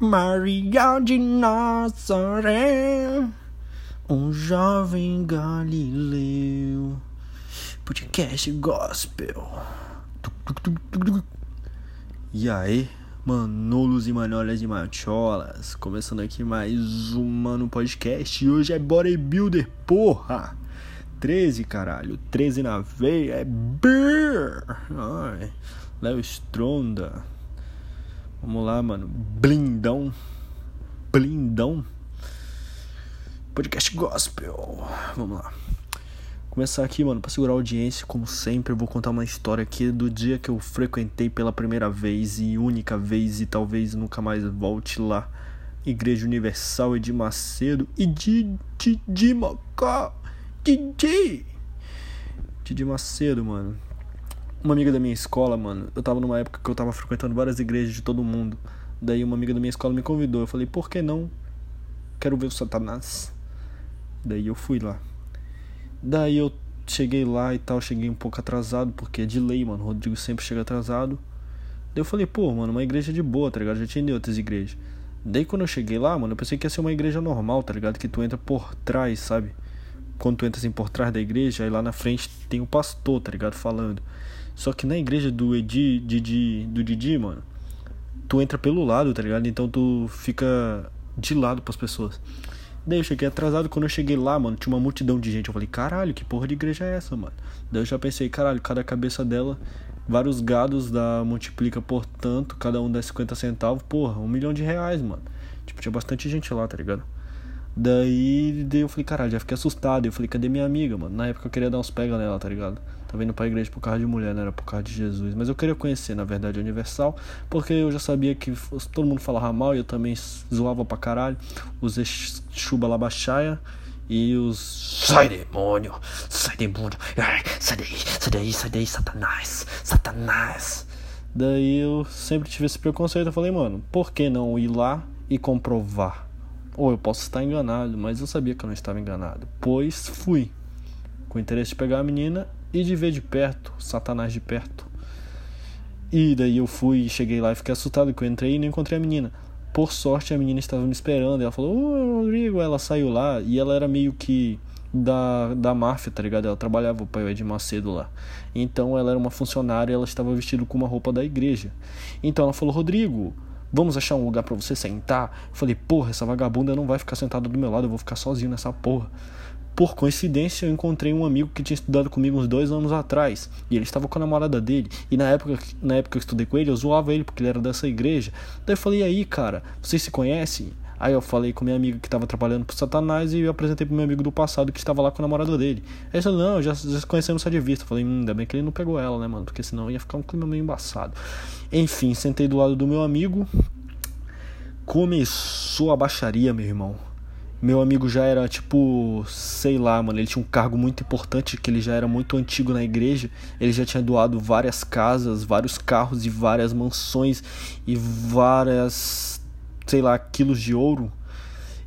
Maria de Nazaré, um jovem galileu, podcast gospel. E aí, manolos e manolas e macholas, começando aqui mais um Mano Podcast e hoje é Bodybuilder, porra! 13, caralho, 13 na veia, é Brrr! Ai, Léo Stronda. Vamos lá, mano. Blindão. Blindão. Podcast Gospel. Vamos lá. Começar aqui, mano, pra segurar a audiência, como sempre, eu vou contar uma história aqui do dia que eu frequentei pela primeira vez e única vez e talvez nunca mais volte lá. Igreja Universal Edir Macedo e Didi Mocó. Didi. Didi Macedo, mano uma amiga da minha escola, mano, eu tava numa época que eu tava frequentando várias igrejas de todo mundo. Daí uma amiga da minha escola me convidou. Eu falei, por que não? Quero ver o Satanás. Daí eu fui lá. Daí eu cheguei lá e tal, cheguei um pouco atrasado, porque é de lei, mano. O Rodrigo sempre chega atrasado. Daí eu falei, pô, mano, uma igreja de boa, tá ligado? Já tinha outras igrejas. Daí quando eu cheguei lá, mano, eu pensei que ia ser uma igreja normal, tá ligado? Que tu entra por trás, sabe? Quando tu entra assim por trás da igreja, aí lá na frente tem o pastor, tá ligado? Falando. Só que na igreja do Edi, Didi, do Didi, mano, tu entra pelo lado, tá ligado? Então tu fica de lado pras pessoas. Daí eu cheguei atrasado, quando eu cheguei lá, mano, tinha uma multidão de gente. Eu falei, caralho, que porra de igreja é essa, mano? Daí eu já pensei, caralho, cada cabeça dela, vários gados da multiplica por tanto, cada um dá 50 centavos, porra, um milhão de reais, mano. Tipo, tinha bastante gente lá, tá ligado? Daí, daí eu falei, caralho, já fiquei assustado. Eu falei, cadê minha amiga, mano? Na época eu queria dar uns pega nela, tá ligado? Tava indo pra igreja por causa de mulher, não era por causa de Jesus. Mas eu queria conhecer, na verdade, a Universal, porque eu já sabia que todo mundo falava mal e eu também zoava pra caralho. Os chuba labachaia e os. Sai demônio! Sai demônio! Ai, sai daí, sai daí, sai daí, Satanás! Satanás! Daí eu sempre tive esse preconceito. Eu falei, mano, por que não ir lá e comprovar? Ou eu posso estar enganado, mas eu sabia que eu não estava enganado, pois fui com interesse de pegar a menina e de ver de perto, Satanás de perto. E daí eu fui, cheguei lá e fiquei assustado que eu entrei e não encontrei a menina. Por sorte a menina estava me esperando, ela falou: "Ô, Rodrigo", ela saiu lá e ela era meio que da, da máfia, tá ligado? Ela trabalhava para o Ed Macedo lá. Então ela era uma funcionária, ela estava vestida com uma roupa da igreja. Então ela falou: "Rodrigo, Vamos achar um lugar para você sentar? Falei, porra, essa vagabunda não vai ficar sentada do meu lado, eu vou ficar sozinho nessa porra. Por coincidência, eu encontrei um amigo que tinha estudado comigo uns dois anos atrás. E ele estava com a namorada dele. E na época, na época que eu estudei com ele, eu zoava ele porque ele era dessa igreja. Daí eu falei, e aí, cara, vocês se conhecem? Aí eu falei com minha amiga que estava trabalhando pro Satanás e eu apresentei pro meu amigo do passado que estava lá com a namorada dele. Aí ele falou, não, já, já conhecemos só de vista. Eu falei, hum, ainda bem que ele não pegou ela, né, mano? Porque senão ia ficar um clima meio embaçado. Enfim, sentei do lado do meu amigo. Começou a baixaria, meu irmão. Meu amigo já era tipo, sei lá, mano, ele tinha um cargo muito importante, que ele já era muito antigo na igreja. Ele já tinha doado várias casas, vários carros e várias mansões e várias sei lá, quilos de ouro.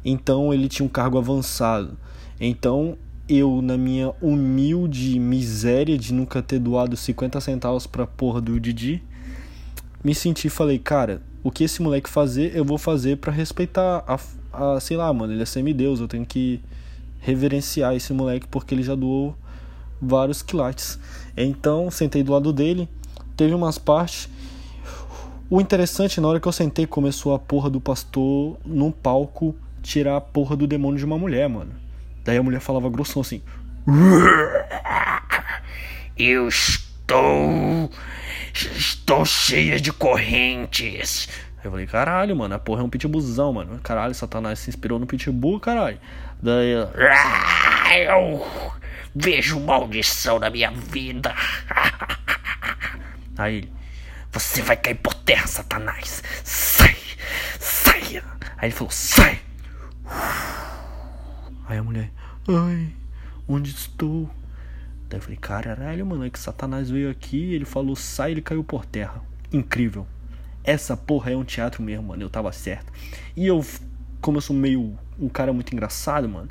Então ele tinha um cargo avançado. Então eu, na minha humilde miséria de nunca ter doado 50 centavos pra porra do Didi, me senti e falei, cara, o que esse moleque fazer, eu vou fazer para respeitar a, a, sei lá, mano, ele é semideus, eu tenho que reverenciar esse moleque porque ele já doou vários quilates. Então, sentei do lado dele, teve umas partes o interessante, na hora que eu sentei, começou a porra do pastor no palco tirar a porra do demônio de uma mulher, mano. Daí a mulher falava grossão assim: Eu estou. Estou cheia de correntes. Eu falei, caralho, mano, a porra é um pitbullzão, mano. Caralho, Satanás se inspirou no pitbull, caralho. Daí. Eu vejo maldição na minha vida. Aí ele. Você vai cair por terra, Satanás. Sai! Saia! Aí ele falou: Sai! Aí a mulher: Ai, onde estou? Daí eu falei: Caralho, mano, é que Satanás veio aqui, ele falou: Sai, ele caiu por terra. Incrível. Essa porra é um teatro mesmo, mano. Eu tava certo. E eu, como eu sou meio um cara muito engraçado, mano,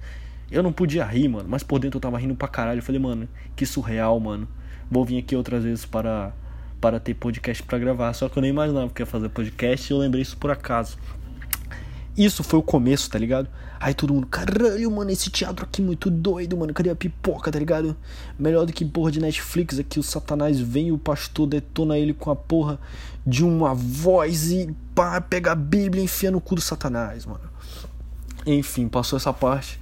eu não podia rir, mano. Mas por dentro eu tava rindo pra caralho. Eu falei, mano, que surreal, mano. Vou vir aqui outras vezes para para ter podcast para gravar. Só que eu nem imaginava que ia fazer podcast e eu lembrei isso por acaso. Isso foi o começo, tá ligado? Aí todo mundo, caralho, mano, esse teatro aqui muito doido, mano. Cadê a pipoca, tá ligado? Melhor do que porra de Netflix aqui, o Satanás vem e o pastor detona ele com a porra de uma voz e pá, pega a Bíblia e enfia no cu do Satanás, mano. Enfim, passou essa parte.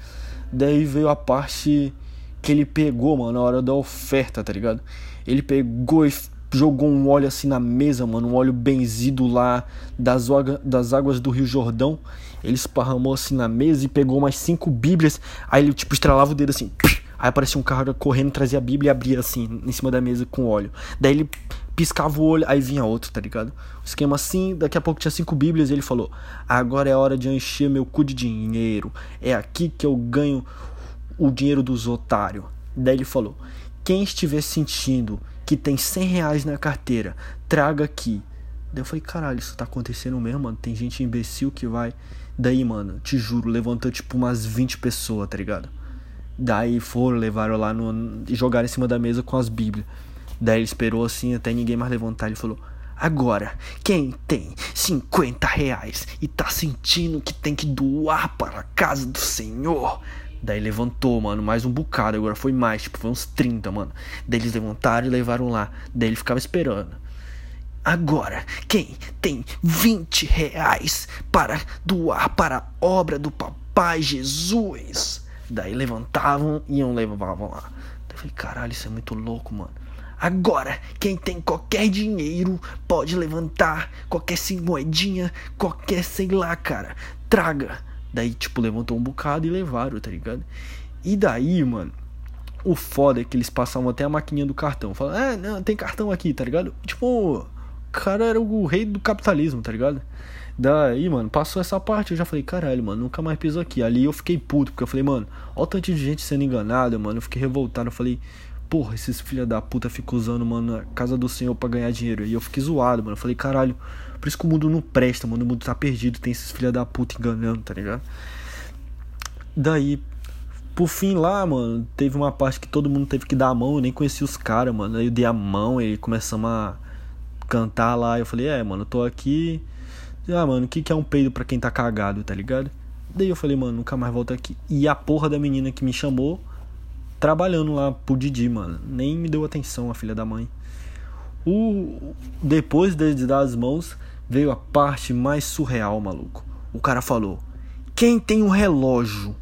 Daí veio a parte que ele pegou, mano, na hora da oferta, tá ligado? Ele pegou e jogou um óleo assim na mesa, mano, um óleo benzido lá das, das águas do Rio Jordão. Ele esparramou assim na mesa e pegou umas cinco bíblias. Aí ele, tipo, estralava o dedo assim. Aí aparecia um cara correndo, trazia a bíblia e abria assim, em cima da mesa com óleo. Daí ele piscava o olho, aí vinha outro, tá ligado? O esquema assim, daqui a pouco tinha cinco bíblias e ele falou: Agora é hora de encher meu cu de dinheiro. É aqui que eu ganho o dinheiro dos otários. Daí ele falou: Quem estiver sentindo que tem 100 reais na carteira, traga aqui. Daí eu falei: Caralho, isso tá acontecendo mesmo, mano? Tem gente imbecil que vai. Daí, mano, te juro, levantou tipo umas 20 pessoas, tá ligado? Daí foram, levaram lá no. e jogaram em cima da mesa com as bíblias. Daí ele esperou assim até ninguém mais levantar. Ele falou: Agora, quem tem 50 reais e tá sentindo que tem que doar para a casa do Senhor, Daí levantou, mano, mais um bocado. Agora foi mais, tipo, foi uns 30, mano. Daí eles levantaram e levaram lá. Daí ele ficava esperando. Agora, quem tem 20 reais para doar para a obra do Papai Jesus? Daí levantavam e iam levavam lá. Daí eu falei, caralho, isso é muito louco, mano. Agora, quem tem qualquer dinheiro pode levantar qualquer moedinha, qualquer sei lá, cara. Traga. Daí, tipo, levantou um bocado e levaram, tá ligado? E daí, mano, o foda é que eles passavam até a maquininha do cartão. Falavam, ah, não, tem cartão aqui, tá ligado? Tipo, o cara era o rei do capitalismo, tá ligado? Daí, mano, passou essa parte, eu já falei, caralho, mano, nunca mais piso aqui. Ali eu fiquei puto, porque eu falei, mano, olha o tanto de gente sendo enganada, mano. Eu fiquei revoltado, eu falei, porra, esses filha da puta ficam usando, mano, a casa do senhor para ganhar dinheiro. E eu fiquei zoado, mano. Eu falei, caralho, por isso que o mundo não presta, mano. O mundo tá perdido. Tem esses filha da puta enganando, tá ligado? Daí, por fim lá, mano, teve uma parte que todo mundo teve que dar a mão. Eu nem conhecia os caras, mano. Aí eu dei a mão e começamos a cantar lá. Eu falei, é, mano, eu tô aqui. Ah, mano, o que, que é um peido pra quem tá cagado, tá ligado? Daí eu falei, mano, nunca mais volto aqui. E a porra da menina que me chamou, trabalhando lá pro Didi, mano. Nem me deu atenção, a filha da mãe. O, depois de dar as mãos, veio a parte mais surreal, maluco. O cara falou: Quem tem um relógio?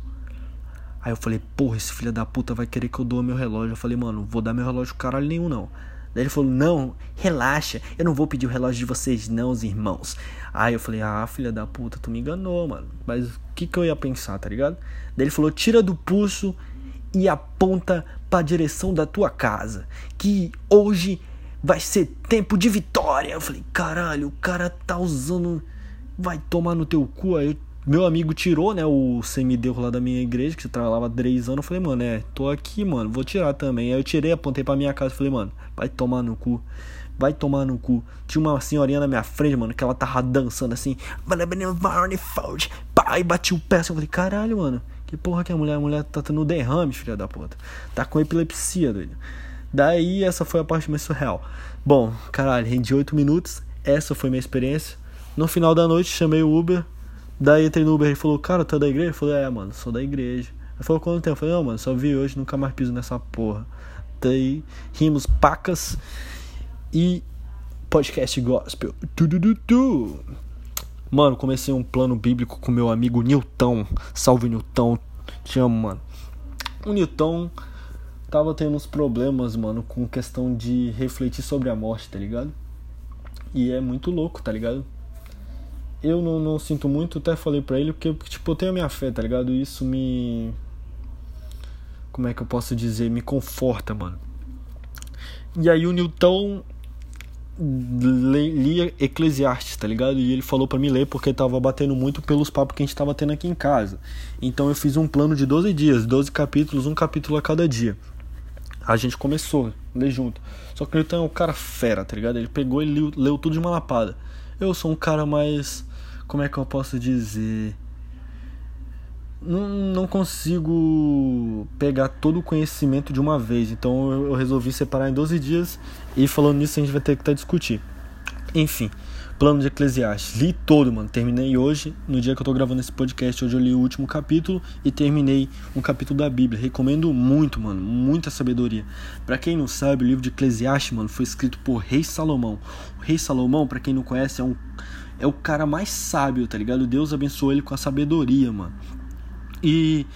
Aí eu falei: Porra, esse filho da puta vai querer que eu doe meu relógio. Eu falei: Mano, vou dar meu relógio caralho nenhum, não. Daí ele falou: Não, relaxa, eu não vou pedir o relógio de vocês, não, os irmãos. Aí eu falei: Ah, filha da puta, tu me enganou, mano. Mas o que, que eu ia pensar, tá ligado? Daí ele falou: Tira do pulso e aponta para a direção da tua casa. Que hoje vai ser tempo de vitória. Eu falei, caralho, o cara tá usando. Vai tomar no teu cu. Aí meu amigo tirou, né, o semideus lá da minha igreja, que você trabalhava três anos. Eu falei, mano, é, tô aqui, mano, vou tirar também. Aí eu tirei, apontei pra minha casa. Falei, mano, vai tomar no cu. Vai tomar no cu. Tinha uma senhorinha na minha frente, mano, que ela tava dançando assim. Pai, bati o pé assim. Eu falei, caralho, mano. Que porra que a mulher? A mulher tá tendo derrame, filha da puta. Tá com epilepsia, doido. Daí essa foi a parte mais surreal. Bom, caralho, rendi 8 minutos. Essa foi minha experiência. No final da noite chamei o Uber. Daí entrei no Uber e falou, cara, tu é da igreja? Eu falei, é, mano, sou da igreja. Ele falou, quanto tempo? Eu falei, não, mano, só vi hoje, nunca mais piso nessa porra. Daí rimos pacas e podcast gospel. Tu, Mano, comecei um plano bíblico com meu amigo Newton. Salve Newton. Te amo, mano. O Newton tava tendo uns problemas, mano, com questão de refletir sobre a morte, tá ligado? E é muito louco, tá ligado? Eu não, não sinto muito, até falei pra ele, porque, tipo, eu tenho a minha fé, tá ligado? Isso me. Como é que eu posso dizer? Me conforta, mano. E aí o Newton lia Eclesiastes, tá ligado? E ele falou para me ler porque tava batendo muito pelos papos que a gente tava tendo aqui em casa. Então eu fiz um plano de 12 dias, 12 capítulos, um capítulo a cada dia. A gente começou, ler junto. Só que ele é um cara fera, tá ligado? Ele pegou e leu, leu tudo de uma lapada. Eu sou um cara mais. Como é que eu posso dizer? não, não consigo pegar todo o conhecimento de uma vez. Então eu, eu resolvi separar em 12 dias. E falando nisso, a gente vai ter que estar tá discutir. Enfim, Plano de Eclesiastes. Li todo, mano. Terminei hoje, no dia que eu tô gravando esse podcast. Hoje eu li o último capítulo e terminei um capítulo da Bíblia. Recomendo muito, mano. Muita sabedoria. Para quem não sabe, o livro de Eclesiastes, mano, foi escrito por Rei Salomão. O Rei Salomão, para quem não conhece, é um é o cara mais sábio, tá ligado? Deus abençoou ele com a sabedoria, mano. E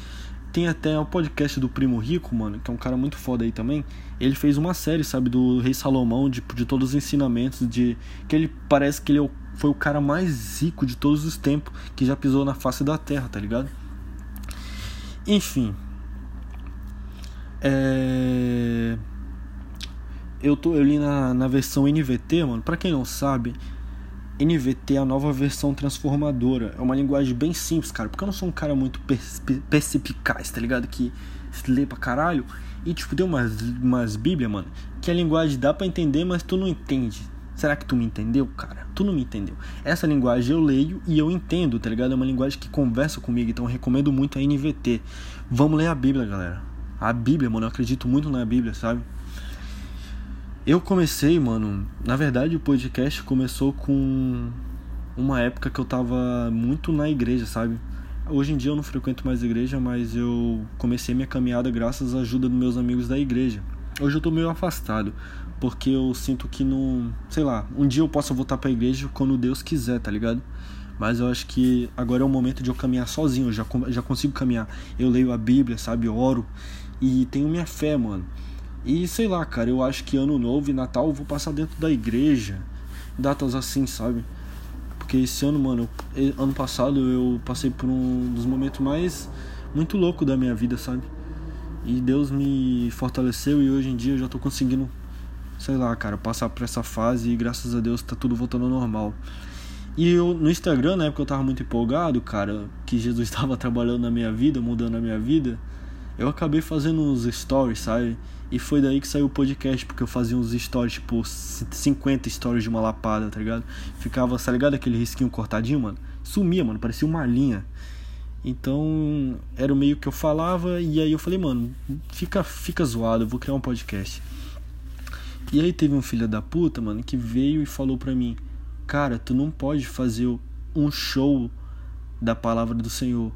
tem até o podcast do Primo Rico, mano, que é um cara muito foda aí também. Ele fez uma série, sabe, do Rei Salomão, de, de todos os ensinamentos, de que ele parece que ele é foi o cara mais rico de todos os tempos que já pisou na face da terra, tá ligado? Enfim. É... Eu, tô, eu li na, na versão NVT, mano. Pra quem não sabe, NVT é a nova versão transformadora. É uma linguagem bem simples, cara. Porque eu não sou um cara muito perspicaz, tá ligado? Que lê pra caralho. E, tipo, tem umas, umas bíblias, mano, que a linguagem dá pra entender, mas tu não entende. Será que tu me entendeu, cara? Tu não me entendeu. Essa linguagem eu leio e eu entendo, tá ligado? É uma linguagem que conversa comigo, então eu recomendo muito a NVT. Vamos ler a Bíblia, galera. A Bíblia, mano, eu acredito muito na Bíblia, sabe? Eu comecei, mano. Na verdade, o podcast começou com uma época que eu tava muito na igreja, sabe? Hoje em dia eu não frequento mais igreja, mas eu comecei minha caminhada graças à ajuda dos meus amigos da igreja. Hoje eu tô meio afastado, porque eu sinto que não. Sei lá, um dia eu posso voltar pra igreja quando Deus quiser, tá ligado? Mas eu acho que agora é o momento de eu caminhar sozinho, eu já, já consigo caminhar. Eu leio a Bíblia, sabe? Eu oro e tenho minha fé, mano. E sei lá, cara, eu acho que ano novo e Natal eu vou passar dentro da igreja. Datas assim, sabe? Porque esse ano, mano, ano passado eu passei por um dos momentos mais muito louco da minha vida, sabe? E Deus me fortaleceu e hoje em dia eu já tô conseguindo, sei lá, cara, passar por essa fase e graças a Deus tá tudo voltando ao normal. E eu no Instagram, na época eu tava muito empolgado, cara, que Jesus estava trabalhando na minha vida, mudando a minha vida. Eu acabei fazendo uns stories, sabe? E foi daí que saiu o podcast, porque eu fazia uns stories, tipo, 50 stories de uma lapada, tá ligado? Ficava, tá ligado aquele risquinho cortadinho, mano? Sumia, mano, parecia uma linha. Então, era o meio que eu falava, e aí eu falei, mano, fica, fica zoado, eu vou criar um podcast. E aí teve um filho da puta, mano, que veio e falou pra mim, cara, tu não pode fazer um show da palavra do Senhor.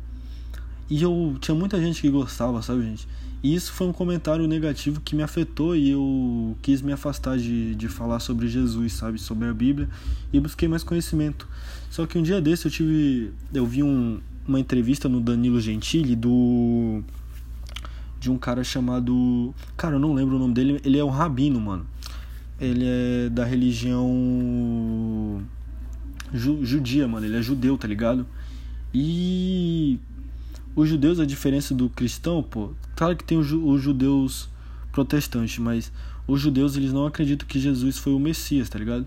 E eu tinha muita gente que gostava, sabe, gente? E isso foi um comentário negativo que me afetou e eu quis me afastar de, de falar sobre Jesus, sabe? Sobre a Bíblia e busquei mais conhecimento. Só que um dia desse eu tive. Eu vi um, uma entrevista no Danilo Gentili do. De um cara chamado. Cara, eu não lembro o nome dele. Ele é um rabino, mano. Ele é da religião. Ju, judia, mano. Ele é judeu, tá ligado? E os judeus, a diferença do cristão, pô, claro que tem os, judeus protestantes, mas os judeus eles não acreditam que Jesus foi o Messias, tá ligado?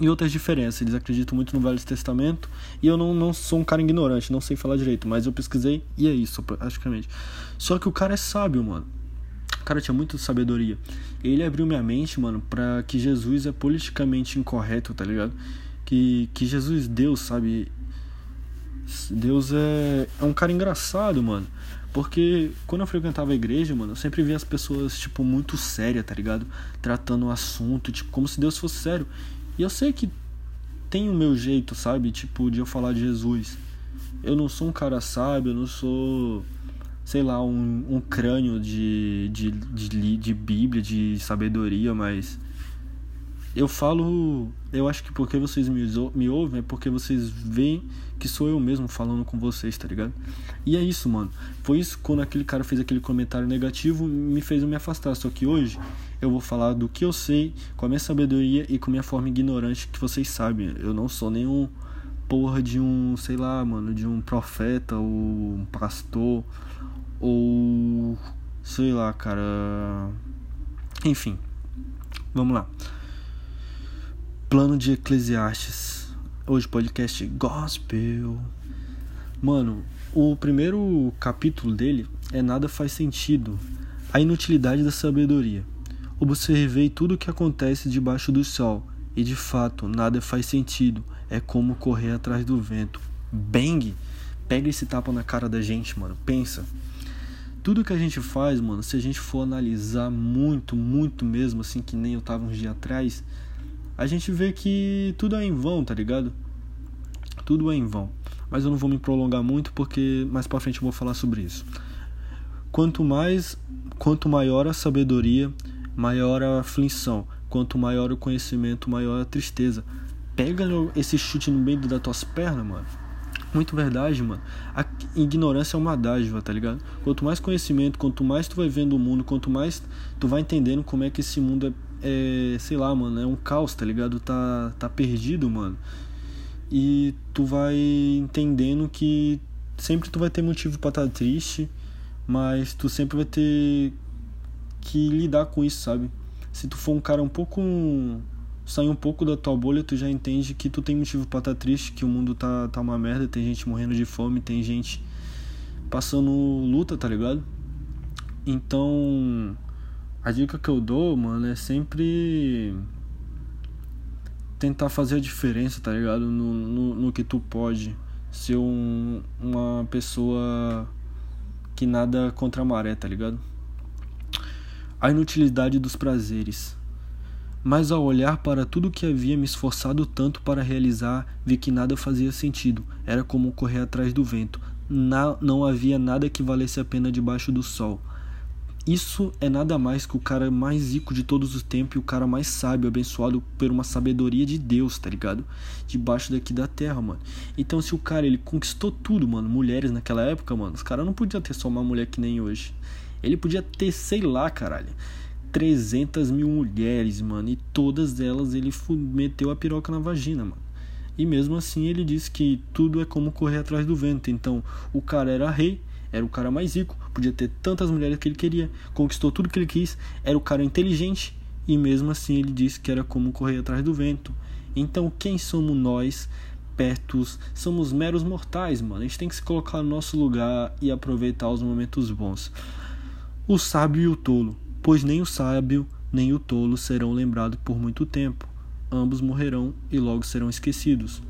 E outras diferenças, eles acreditam muito no Velho Testamento, e eu não, não sou um cara ignorante, não sei falar direito, mas eu pesquisei e é isso, praticamente. Só que o cara é sábio, mano. O cara tinha muita sabedoria. Ele abriu minha mente, mano, pra que Jesus é politicamente incorreto, tá ligado? Que, que Jesus, Deus, sabe, Deus é, é um cara engraçado, mano. Porque quando eu frequentava a igreja, mano, eu sempre via as pessoas, tipo, muito sérias, tá ligado? Tratando o assunto, tipo, como se Deus fosse sério. E eu sei que tem o meu jeito, sabe? Tipo, de eu falar de Jesus. Eu não sou um cara sábio, eu não sou, sei lá, um, um crânio de, de, de, de Bíblia, de sabedoria, mas eu falo, eu acho que porque vocês me, me ouvem é porque vocês veem que sou eu mesmo falando com vocês, tá ligado? E é isso, mano. Foi isso quando aquele cara fez aquele comentário negativo, me fez me afastar. Só que hoje eu vou falar do que eu sei, com a minha sabedoria e com a minha forma ignorante que vocês sabem. Eu não sou nenhum porra de um, sei lá, mano, de um profeta ou um pastor ou sei lá, cara. Enfim. Vamos lá. Plano de Eclesiastes. Hoje podcast Gospel. Mano, o primeiro capítulo dele é Nada faz sentido. A inutilidade da sabedoria. Observei tudo o que acontece debaixo do sol, e de fato nada faz sentido. É como correr atrás do vento. Bang! Pega esse tapa na cara da gente, mano. Pensa. Tudo que a gente faz, mano, se a gente for analisar muito, muito mesmo, assim, que nem eu tava uns dias atrás, a gente vê que tudo é em vão, tá ligado? Tudo é em vão. Mas eu não vou me prolongar muito porque mais para frente eu vou falar sobre isso. Quanto mais, quanto maior a sabedoria, maior a aflição. Quanto maior o conhecimento, maior a tristeza. Pega esse chute no meio das tuas pernas, mano. Muito verdade, mano. A ignorância é uma dádiva, tá ligado? Quanto mais conhecimento, quanto mais tu vai vendo o mundo, quanto mais tu vai entendendo como é que esse mundo é, é sei lá, mano, é um caos, tá ligado? Tá, tá perdido, mano. E tu vai entendendo que sempre tu vai ter motivo para estar tá triste, mas tu sempre vai ter que lidar com isso, sabe? Se tu for um cara um pouco sair um pouco da tua bolha, tu já entende que tu tem motivo para estar tá triste, que o mundo tá, tá uma merda, tem gente morrendo de fome, tem gente passando luta, tá ligado? Então, a dica que eu dou, mano, é sempre tentar fazer a diferença, tá ligado? No, no, no que tu pode. Ser um, uma pessoa que nada contra a maré, tá ligado? A inutilidade dos prazeres. Mas ao olhar para tudo que havia me esforçado tanto para realizar, vi que nada fazia sentido. Era como correr atrás do vento. Na, não havia nada que valesse a pena debaixo do sol. Isso é nada mais que o cara mais rico de todos os tempos e o cara mais sábio, abençoado por uma sabedoria de Deus, tá ligado? Debaixo daqui da terra, mano. Então, se o cara ele conquistou tudo, mano, mulheres naquela época, mano, os caras não podiam ter só uma mulher que nem hoje. Ele podia ter, sei lá, caralho 300 mil mulheres, mano. E todas elas ele meteu a piroca na vagina, mano. E mesmo assim ele disse que tudo é como correr atrás do vento. Então o cara era rei, era o cara mais rico, podia ter tantas mulheres que ele queria, conquistou tudo que ele quis, era o cara inteligente. E mesmo assim ele disse que era como correr atrás do vento. Então quem somos nós? Pertos, somos meros mortais, mano. A gente tem que se colocar no nosso lugar e aproveitar os momentos bons. O sábio e o tolo pois nem o sábio nem o tolo serão lembrados por muito tempo. Ambos morrerão e logo serão esquecidos.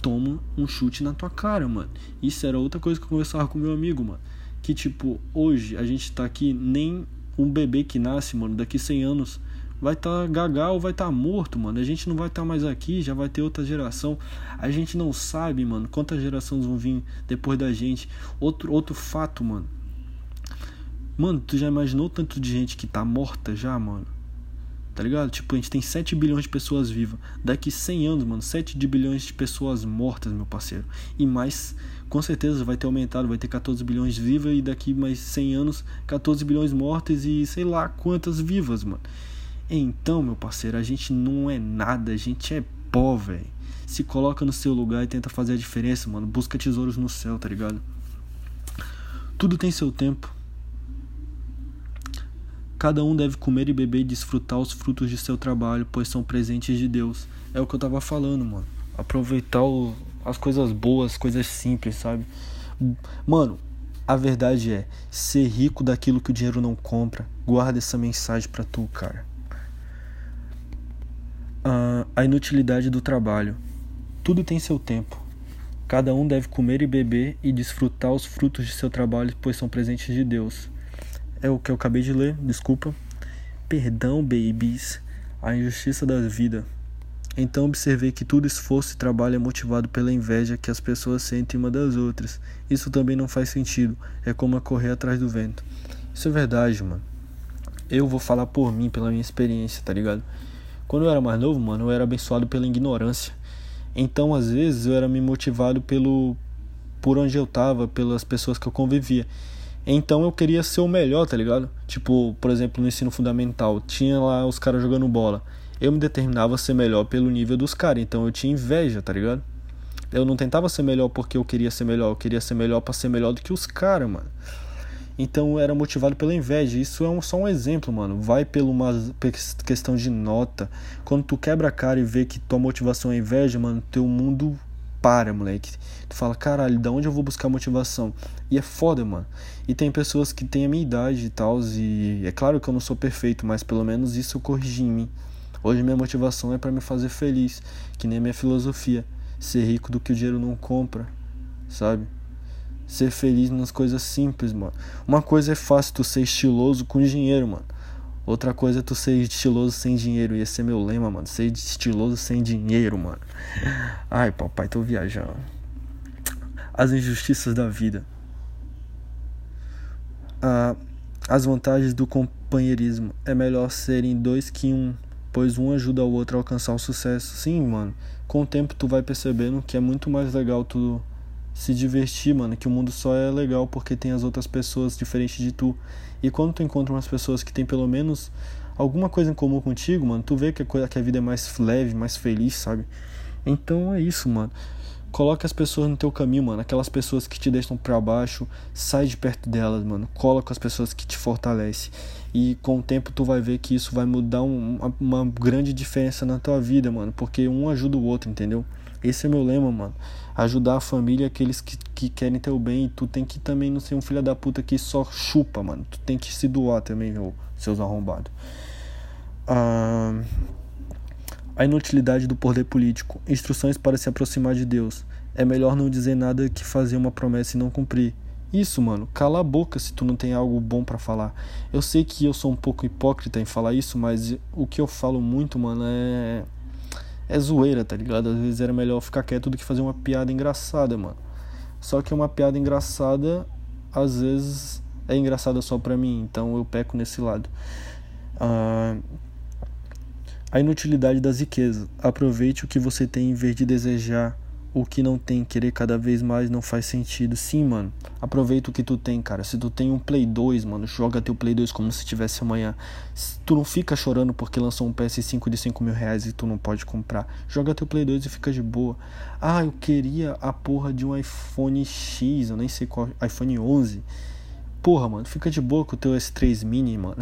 Toma um chute na tua cara, mano. Isso era outra coisa que eu conversava com meu amigo, mano. Que tipo, hoje a gente tá aqui, nem um bebê que nasce, mano, daqui 100 anos vai estar tá gaga ou vai estar tá morto, mano. A gente não vai estar tá mais aqui, já vai ter outra geração. A gente não sabe, mano, quantas gerações vão vir depois da gente. Outro, outro fato, mano. Mano, tu já imaginou tanto de gente que tá morta já, mano? Tá ligado? Tipo, a gente tem 7 bilhões de pessoas vivas. Daqui 100 anos, mano, 7 de bilhões de pessoas mortas, meu parceiro. E mais, com certeza vai ter aumentado, vai ter 14 bilhões vivas e daqui mais 100 anos 14 bilhões mortas e sei lá quantas vivas, mano. Então, meu parceiro, a gente não é nada, a gente é pó, velho. Se coloca no seu lugar e tenta fazer a diferença, mano. Busca tesouros no céu, tá ligado? Tudo tem seu tempo. Cada um deve comer e beber e desfrutar os frutos de seu trabalho, pois são presentes de Deus. É o que eu tava falando, mano. Aproveitar o, as coisas boas, coisas simples, sabe? Mano, a verdade é, ser rico daquilo que o dinheiro não compra. Guarda essa mensagem pra tu, cara. Ah, a inutilidade do trabalho. Tudo tem seu tempo. Cada um deve comer e beber e desfrutar os frutos de seu trabalho, pois são presentes de Deus é o que eu acabei de ler, desculpa. Perdão, babies, a injustiça da vida. Então observei que todo esforço e trabalho é motivado pela inveja que as pessoas sentem uma das outras. Isso também não faz sentido. É como correr atrás do vento. Isso é verdade, mano. Eu vou falar por mim, pela minha experiência, tá ligado? Quando eu era mais novo, mano, eu era abençoado pela ignorância. Então, às vezes, eu era me motivado pelo por onde eu tava, pelas pessoas que eu convivia. Então eu queria ser o melhor, tá ligado? Tipo, por exemplo, no ensino fundamental, tinha lá os caras jogando bola. Eu me determinava a ser melhor pelo nível dos caras, então eu tinha inveja, tá ligado? Eu não tentava ser melhor porque eu queria ser melhor, eu queria ser melhor para ser melhor do que os caras, mano. Então eu era motivado pela inveja. Isso é um, só um exemplo, mano. Vai pela uma questão de nota. Quando tu quebra a cara e vê que tua motivação é inveja, mano, teu mundo para, moleque. Tu fala, caralho, da onde eu vou buscar motivação? E é foda, mano. E tem pessoas que têm a minha idade e tal, e é claro que eu não sou perfeito, mas pelo menos isso eu corrigi em mim. Hoje minha motivação é para me fazer feliz, que nem minha filosofia. Ser rico do que o dinheiro não compra, sabe? Ser feliz nas coisas simples, mano. Uma coisa é fácil tu ser estiloso com dinheiro, mano. Outra coisa é tu ser estiloso sem dinheiro. Esse é meu lema, mano. Ser estiloso sem dinheiro, mano. Ai, papai, tô viajando. As injustiças da vida. Ah, as vantagens do companheirismo. É melhor serem dois que um, pois um ajuda o outro a alcançar o sucesso. Sim, mano. Com o tempo tu vai percebendo que é muito mais legal tu se divertir, mano, que o mundo só é legal porque tem as outras pessoas diferentes de tu. E quando tu encontra umas pessoas que tem pelo menos alguma coisa em comum contigo, mano, tu vê que a, coisa, que a vida é mais leve, mais feliz, sabe? Então é isso, mano. Coloque as pessoas no teu caminho, mano. Aquelas pessoas que te deixam para baixo, sai de perto delas, mano. Cola com as pessoas que te fortalecem. E com o tempo tu vai ver que isso vai mudar um, uma, grande diferença na tua vida, mano. Porque um ajuda o outro, entendeu? Esse é meu lema, mano. Ajudar a família, aqueles que, que querem teu bem. Tu tem que também não ser um filho da puta que só chupa, mano. Tu tem que se doar também, meu, seus arrombados. Ah a inutilidade do poder político, instruções para se aproximar de Deus. É melhor não dizer nada que fazer uma promessa e não cumprir. Isso, mano, cala a boca se tu não tem algo bom para falar. Eu sei que eu sou um pouco hipócrita em falar isso, mas o que eu falo muito, mano, é é zoeira, tá ligado? Às vezes era melhor ficar quieto do que fazer uma piada engraçada, mano. Só que uma piada engraçada, às vezes é engraçada só pra mim, então eu peco nesse lado. Ah, a inutilidade das riquezas. Aproveite o que você tem em vez de desejar o que não tem. Querer cada vez mais não faz sentido. Sim, mano. Aproveita o que tu tem, cara. Se tu tem um Play 2, mano, joga teu Play 2 como se tivesse amanhã. Tu não fica chorando porque lançou um PS5 de 5 mil reais e tu não pode comprar. Joga teu Play 2 e fica de boa. Ah, eu queria a porra de um iPhone X, eu nem sei qual. iPhone 11. Porra, mano, fica de boa com o teu S3 Mini, mano.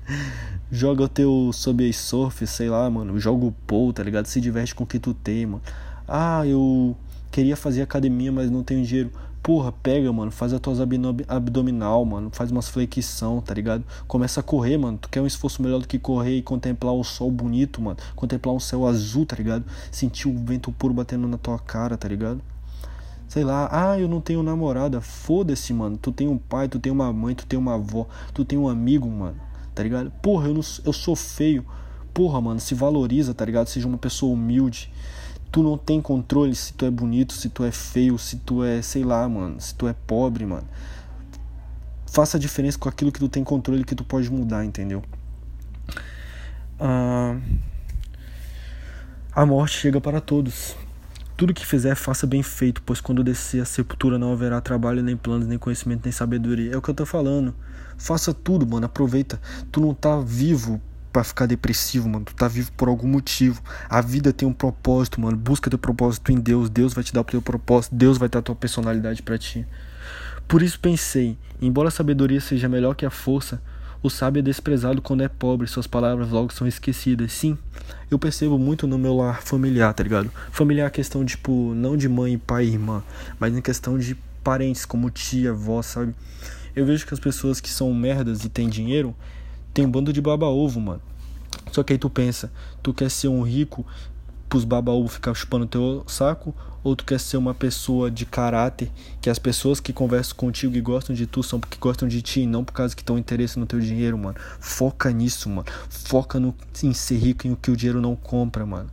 joga o teu Subway Surf, sei lá, mano, joga o Pou, tá ligado? Se diverte com o que tu tem, mano. Ah, eu queria fazer academia, mas não tenho dinheiro. Porra, pega, mano, faz as tuas abdominal, mano, faz umas flexão, tá ligado? Começa a correr, mano. Tu quer um esforço melhor do que correr e contemplar o sol bonito, mano. Contemplar um céu azul, tá ligado? Sentir o vento puro batendo na tua cara, tá ligado? Sei lá, ah, eu não tenho namorada. Foda-se, mano. Tu tem um pai, tu tem uma mãe, tu tem uma avó, tu tem um amigo, mano tá ligado? Porra, eu, não, eu sou feio. Porra, mano, se valoriza, tá ligado? Seja uma pessoa humilde. Tu não tem controle se tu é bonito, se tu é feio, se tu é, sei lá, mano, se tu é pobre, mano. Faça a diferença com aquilo que tu tem controle que tu pode mudar, entendeu? Ah, a morte chega para todos. Tudo que fizer, faça bem feito, pois quando descer a sepultura não haverá trabalho, nem planos, nem conhecimento, nem sabedoria. É o que eu tô falando. Faça tudo, mano. Aproveita. Tu não tá vivo para ficar depressivo, mano. Tu tá vivo por algum motivo. A vida tem um propósito, mano. Busca teu propósito em Deus. Deus vai te dar o teu propósito. Deus vai dar a tua personalidade para ti. Por isso pensei, embora a sabedoria seja melhor que a força, o sábio é desprezado quando é pobre, suas palavras logo são esquecidas. Sim, eu percebo muito no meu lar familiar, tá ligado? Familiar é questão, tipo, não de mãe, pai e irmã, mas em questão de parentes, como tia, avó, sabe? Eu vejo que as pessoas que são merdas e têm dinheiro tem um bando de baba-ovo, mano. Só que aí tu pensa, tu quer ser um rico pros baba-ovo ficar chupando teu saco ou tu quer ser uma pessoa de caráter, que as pessoas que conversam contigo e gostam de tu são porque gostam de ti, não por causa que estão interesse no teu dinheiro, mano. Foca nisso, mano. Foca no, em ser rico em o que o dinheiro não compra, mano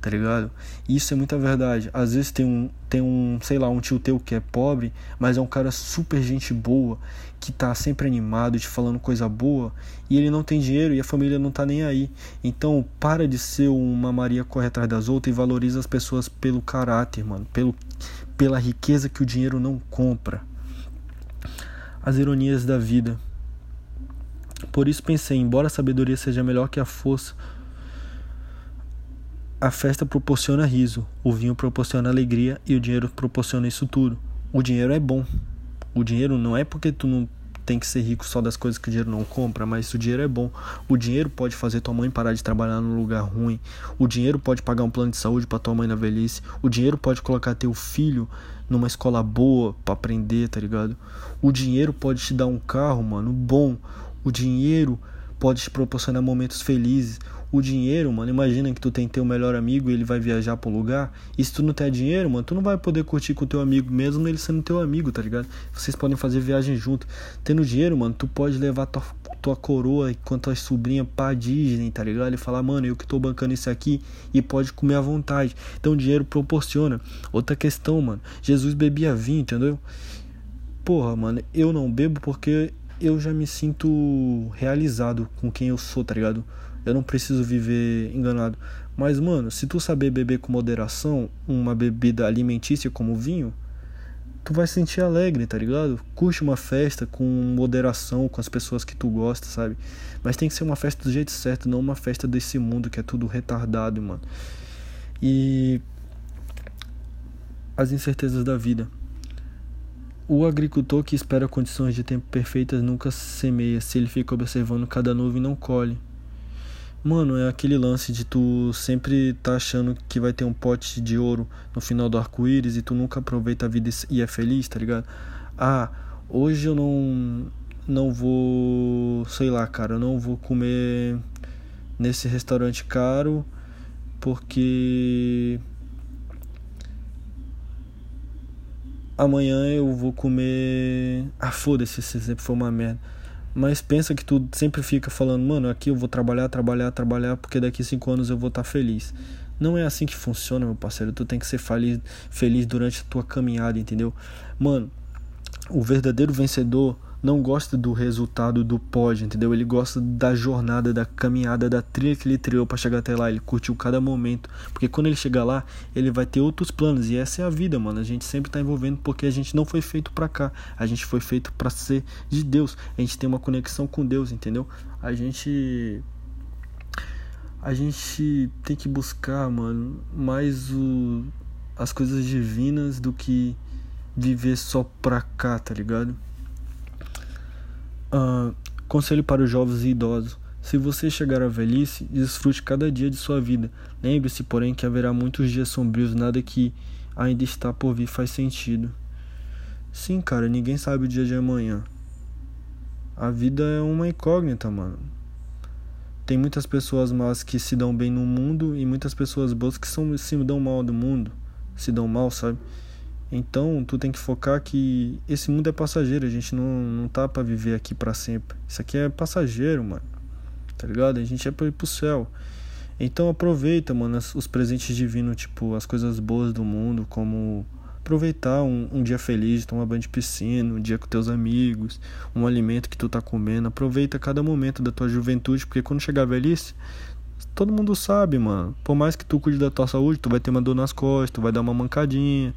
tá ligado? Isso é muita verdade. Às vezes tem um, tem um, sei lá, um tio teu que é pobre, mas é um cara super gente boa, que tá sempre animado, te falando coisa boa, e ele não tem dinheiro e a família não tá nem aí. Então, para de ser uma Maria corre atrás das outras e valoriza as pessoas pelo caráter, mano, pelo, pela riqueza que o dinheiro não compra. As ironias da vida. Por isso pensei, embora a sabedoria seja melhor que a força, a festa proporciona riso, o vinho proporciona alegria e o dinheiro proporciona isso tudo. O dinheiro é bom. O dinheiro não é porque tu não tem que ser rico só das coisas que o dinheiro não compra, mas o dinheiro é bom. O dinheiro pode fazer tua mãe parar de trabalhar num lugar ruim. O dinheiro pode pagar um plano de saúde para tua mãe na velhice. O dinheiro pode colocar teu filho numa escola boa para aprender, tá ligado? O dinheiro pode te dar um carro, mano, bom. O dinheiro pode te proporcionar momentos felizes. O dinheiro, mano, imagina que tu tem teu melhor amigo e ele vai viajar pro lugar. E se tu não tem dinheiro, mano, tu não vai poder curtir com teu amigo, mesmo ele sendo teu amigo, tá ligado? Vocês podem fazer viagem junto. Tendo dinheiro, mano, tu pode levar tua, tua coroa com tua sobrinha pra Disney, tá ligado? E falar, mano, eu que tô bancando isso aqui e pode comer à vontade. Então dinheiro proporciona. Outra questão, mano. Jesus bebia vinho, entendeu? Porra, mano, eu não bebo porque eu já me sinto realizado com quem eu sou, tá ligado? Eu não preciso viver enganado. Mas, mano, se tu saber beber com moderação uma bebida alimentícia como vinho, tu vai se sentir alegre, tá ligado? Curte uma festa com moderação, com as pessoas que tu gosta, sabe? Mas tem que ser uma festa do jeito certo, não uma festa desse mundo que é tudo retardado, mano. E as incertezas da vida. O agricultor que espera condições de tempo perfeitas nunca semeia se ele fica observando cada nuvem não colhe. Mano, é aquele lance de tu sempre tá achando que vai ter um pote de ouro no final do arco-íris e tu nunca aproveita a vida e é feliz, tá ligado? Ah, hoje eu não não vou, sei lá, cara, eu não vou comer nesse restaurante caro porque amanhã eu vou comer. Ah, foda-se, se sempre foi uma merda. Mas pensa que tu sempre fica falando, mano, aqui eu vou trabalhar, trabalhar, trabalhar, porque daqui cinco anos eu vou estar tá feliz. Não é assim que funciona, meu parceiro. Tu tem que ser feliz, feliz durante a tua caminhada, entendeu? Mano, o verdadeiro vencedor não gosta do resultado do pódio, entendeu? Ele gosta da jornada, da caminhada, da trilha que ele trilhou para chegar até lá. Ele curtiu cada momento, porque quando ele chegar lá, ele vai ter outros planos e essa é a vida, mano. A gente sempre tá envolvendo porque a gente não foi feito para cá. A gente foi feito para ser de Deus. A gente tem uma conexão com Deus, entendeu? A gente a gente tem que buscar, mano, mais o as coisas divinas do que viver só pra cá, tá ligado? Uh, conselho para os jovens e idosos. Se você chegar à velhice, desfrute cada dia de sua vida. Lembre-se, porém, que haverá muitos dias sombrios, nada que ainda está por vir faz sentido. Sim, cara, ninguém sabe o dia de amanhã. A vida é uma incógnita, mano. Tem muitas pessoas más que se dão bem no mundo e muitas pessoas boas que são, se dão mal do mundo. Se dão mal, sabe? Então, tu tem que focar que esse mundo é passageiro, a gente não, não tá para viver aqui para sempre. Isso aqui é passageiro, mano. Tá ligado? A gente é pra ir pro céu. Então aproveita, mano, os presentes divinos, tipo, as coisas boas do mundo, como aproveitar um, um dia feliz, tomar banho de piscina, um dia com teus amigos, um alimento que tu tá comendo. Aproveita cada momento da tua juventude, porque quando chegar a velhice, todo mundo sabe, mano. Por mais que tu cuide da tua saúde, tu vai ter uma dor nas costas, tu vai dar uma mancadinha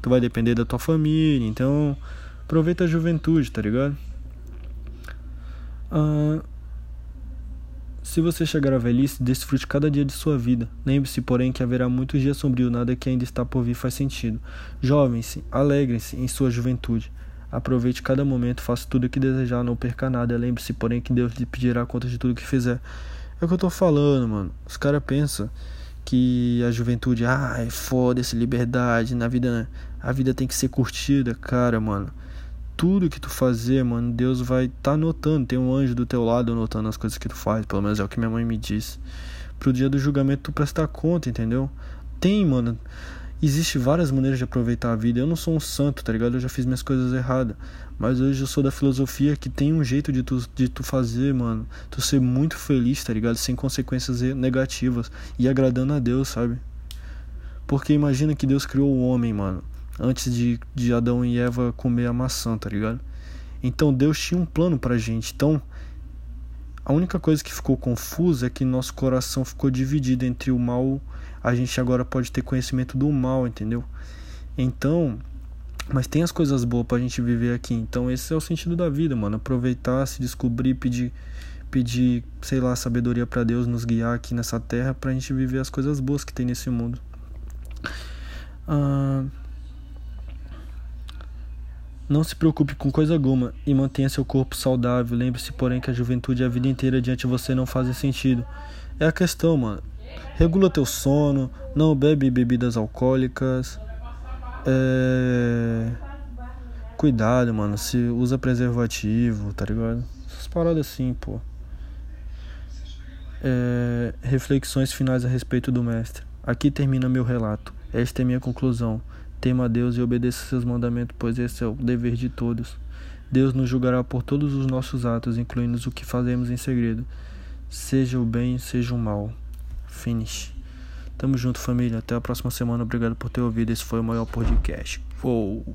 tu vai depender da tua família, então aproveita a juventude, tá ligado? Ah, se você chegar à velhice, desfrute cada dia de sua vida. Lembre-se, porém, que haverá muitos dias sombrios, nada que ainda está por vir faz sentido. Jovens, alegrem-se em sua juventude. Aproveite cada momento, faça tudo o que desejar, não perca nada. Lembre-se, porém, que Deus lhe pedirá conta de tudo que fizer. É o que eu tô falando, mano. Os caras pensam que a juventude, ah, é foda-se, liberdade, na vida, a vida tem que ser curtida, cara, mano. Tudo que tu fazer, mano, Deus vai tá notando, tem um anjo do teu lado notando as coisas que tu faz, pelo menos é o que minha mãe me disse. Pro dia do julgamento tu prestar conta, entendeu? Tem, mano. Existe várias maneiras de aproveitar a vida. Eu não sou um santo, tá ligado? Eu já fiz minhas coisas erradas. Mas hoje eu sou da filosofia que tem um jeito de tu, de tu fazer, mano. Tu ser muito feliz, tá ligado? Sem consequências negativas. E agradando a Deus, sabe? Porque imagina que Deus criou o homem, mano. Antes de, de Adão e Eva comer a maçã, tá ligado? Então Deus tinha um plano pra gente. Então, a única coisa que ficou confusa é que nosso coração ficou dividido entre o mal a gente agora pode ter conhecimento do mal, entendeu? Então, mas tem as coisas boas pra gente viver aqui. Então, esse é o sentido da vida, mano. Aproveitar, se descobrir, pedir, pedir, sei lá, sabedoria para Deus nos guiar aqui nessa terra pra gente viver as coisas boas que tem nesse mundo. Ah, não se preocupe com coisa alguma e mantenha seu corpo saudável. Lembre-se, porém, que a juventude e a vida inteira diante de você não fazem sentido. É a questão, mano. Regula teu sono, não bebe bebidas alcoólicas. É... Cuidado, mano. Se usa preservativo, tá ligado? Essas paradas assim, pô. É... Reflexões finais a respeito do mestre. Aqui termina meu relato. Esta é minha conclusão. Tema a Deus e obedeça seus mandamentos, pois esse é o dever de todos. Deus nos julgará por todos os nossos atos, incluindo o que fazemos em segredo. Seja o bem, seja o mal. Finish. Tamo junto, família. Até a próxima semana. Obrigado por ter ouvido. Esse foi o maior podcast. Uou.